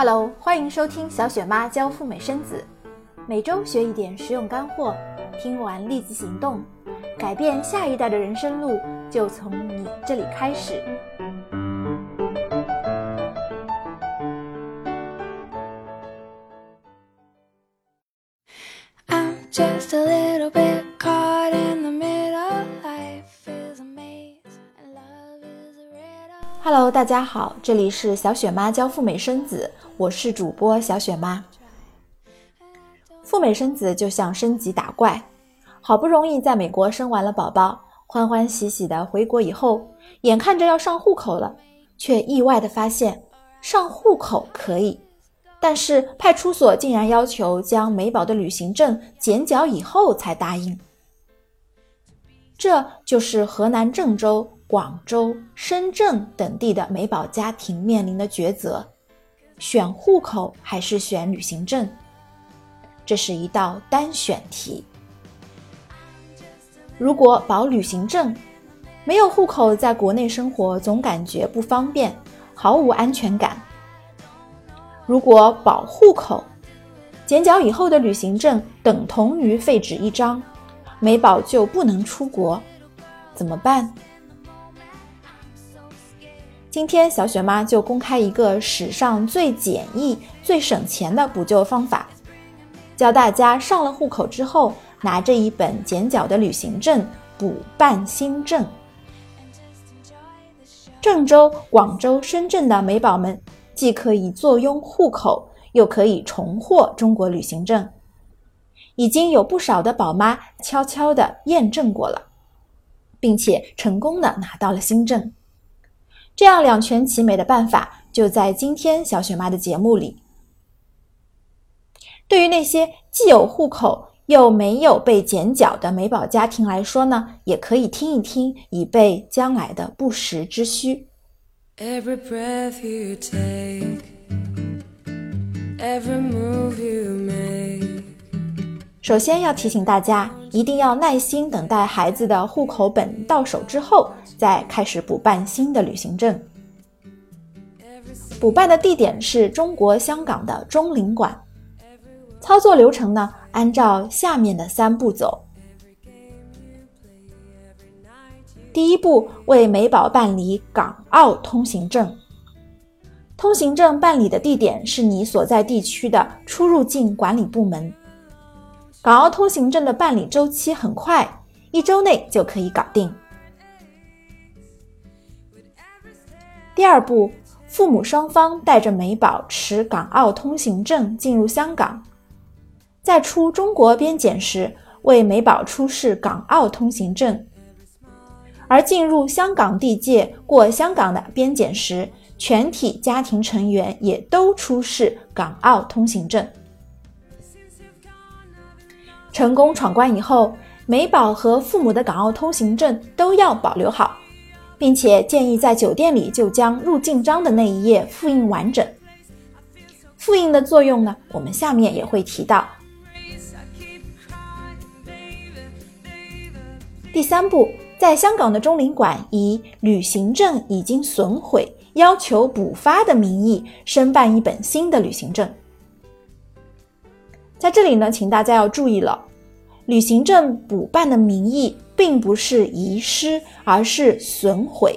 Hello，欢迎收听小雪妈教赴美生子，每周学一点实用干货，听完立即行动，改变下一代的人生路就从你这里开始。Hello，大家好，这里是小雪妈教赴美生子，我是主播小雪妈。赴美生子就像升级打怪，好不容易在美国生完了宝宝，欢欢喜喜的回国以后，眼看着要上户口了，却意外的发现上户口可以，但是派出所竟然要求将美宝的旅行证剪角以后才答应。这就是河南郑州、广州、深圳等地的美宝家庭面临的抉择：选户口还是选旅行证？这是一道单选题。如果保旅行证，没有户口，在国内生活总感觉不方便，毫无安全感。如果保户口，剪角以后的旅行证等同于废纸一张，美宝就不能出国，怎么办？今天小雪妈就公开一个史上最简易、最省钱的补救方法，教大家上了户口之后，拿着一本剪角的旅行证补办新证。郑州、广州、深圳的美宝们。既可以坐拥户口，又可以重获中国旅行证，已经有不少的宝妈悄悄的验证过了，并且成功的拿到了新证。这样两全其美的办法，就在今天小雪妈的节目里。对于那些既有户口又没有被减缴的美宝家庭来说呢，也可以听一听，以备将来的不时之需。Every breath you take, every move you make. 首先要提醒大家，一定要耐心等待孩子的户口本到手之后，再开始补办新的旅行证。补办的地点是中国香港的中领馆。操作流程呢，按照下面的三步走。第一步，为美宝办理港澳通行证。通行证办理的地点是你所在地区的出入境管理部门。港澳通行证的办理周期很快，一周内就可以搞定。第二步，父母双方带着美宝持港澳通行证进入香港，在出中国边检时，为美宝出示港澳通行证。而进入香港地界过香港的边检时，全体家庭成员也都出示港澳通行证。成功闯关以后，美宝和父母的港澳通行证都要保留好，并且建议在酒店里就将入境章的那一页复印完整。复印的作用呢，我们下面也会提到。第三步。在香港的中领馆以旅行证已经损毁，要求补发的名义申办一本新的旅行证。在这里呢，请大家要注意了，旅行证补办的名义并不是遗失，而是损毁。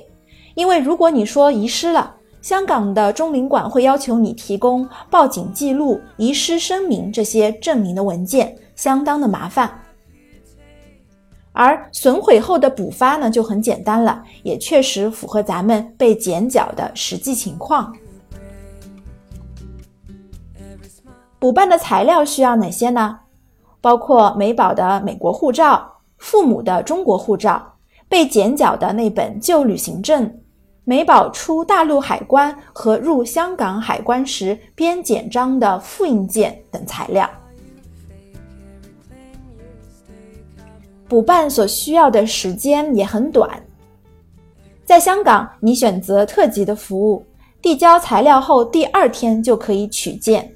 因为如果你说遗失了，香港的中领馆会要求你提供报警记录、遗失声明这些证明的文件，相当的麻烦。而损毁后的补发呢，就很简单了，也确实符合咱们被剪角的实际情况。补办的材料需要哪些呢？包括美宝的美国护照、父母的中国护照、被剪角的那本旧旅行证、美宝出大陆海关和入香港海关时边检章的复印件等材料。补办所需要的时间也很短，在香港，你选择特级的服务，递交材料后第二天就可以取件，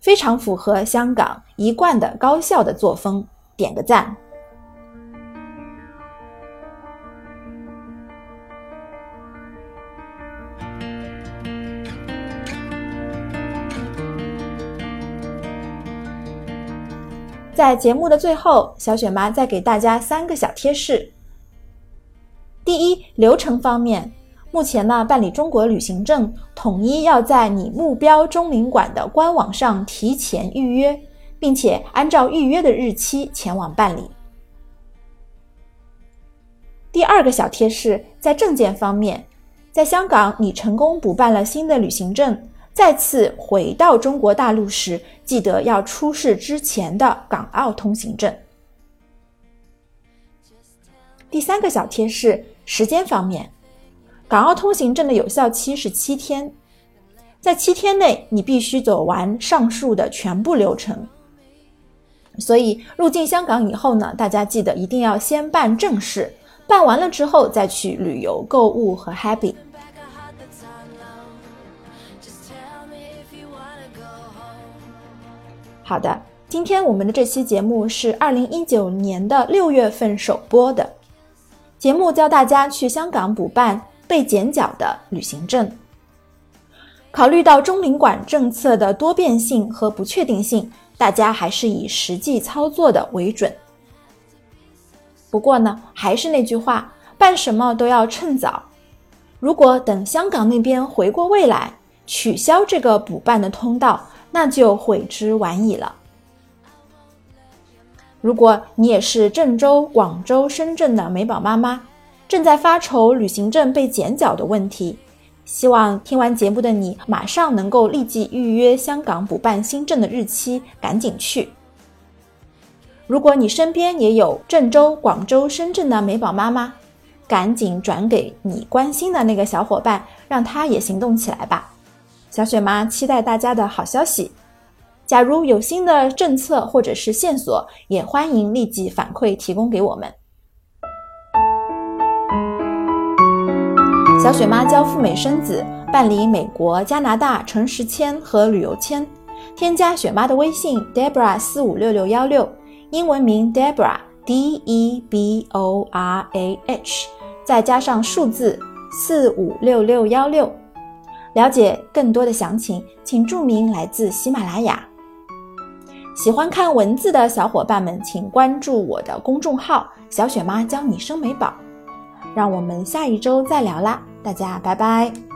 非常符合香港一贯的高效的作风点个赞。在节目的最后小雪妈再给大家三个小贴士。第一流程方面目前呢办理中国旅行证统一要在你目标中领馆的官网上提前预约。并且按照预约的日期前往办理。第二个小贴士，在证件方面，在香港你成功补办了新的旅行证。再次回到中国大陆时，记得要出示之前的港澳通行证。第三个小贴士：时间方面，港澳通行证的有效期是七天，在七天内你必须走完上述的全部流程。所以入境香港以后呢，大家记得一定要先办正事，办完了之后再去旅游、购物和 happy。好的，今天我们的这期节目是二零一九年的六月份首播的节目，教大家去香港补办被剪脚的旅行证。考虑到中领馆政策的多变性和不确定性，大家还是以实际操作的为准。不过呢，还是那句话，办什么都要趁早。如果等香港那边回过味来，取消这个补办的通道。那就悔之晚矣了。如果你也是郑州、广州、深圳的美宝妈妈，正在发愁旅行证被剪脚的问题，希望听完节目的你马上能够立即预约香港补办新证的日期，赶紧去。如果你身边也有郑州、广州、深圳的美宝妈妈，赶紧转给你关心的那个小伙伴，让他也行动起来吧。小雪妈期待大家的好消息。假如有新的政策或者是线索，也欢迎立即反馈提供给我们。小雪妈教赴美生子，办理美国、加拿大城市签和旅游签。添加雪妈的微信 Debra 四五六六幺六，英文名 Debra D E B O R A H，再加上数字四五六六幺六。了解更多的详情，请注明来自喜马拉雅。喜欢看文字的小伙伴们，请关注我的公众号“小雪妈教你生美宝”。让我们下一周再聊啦，大家拜拜。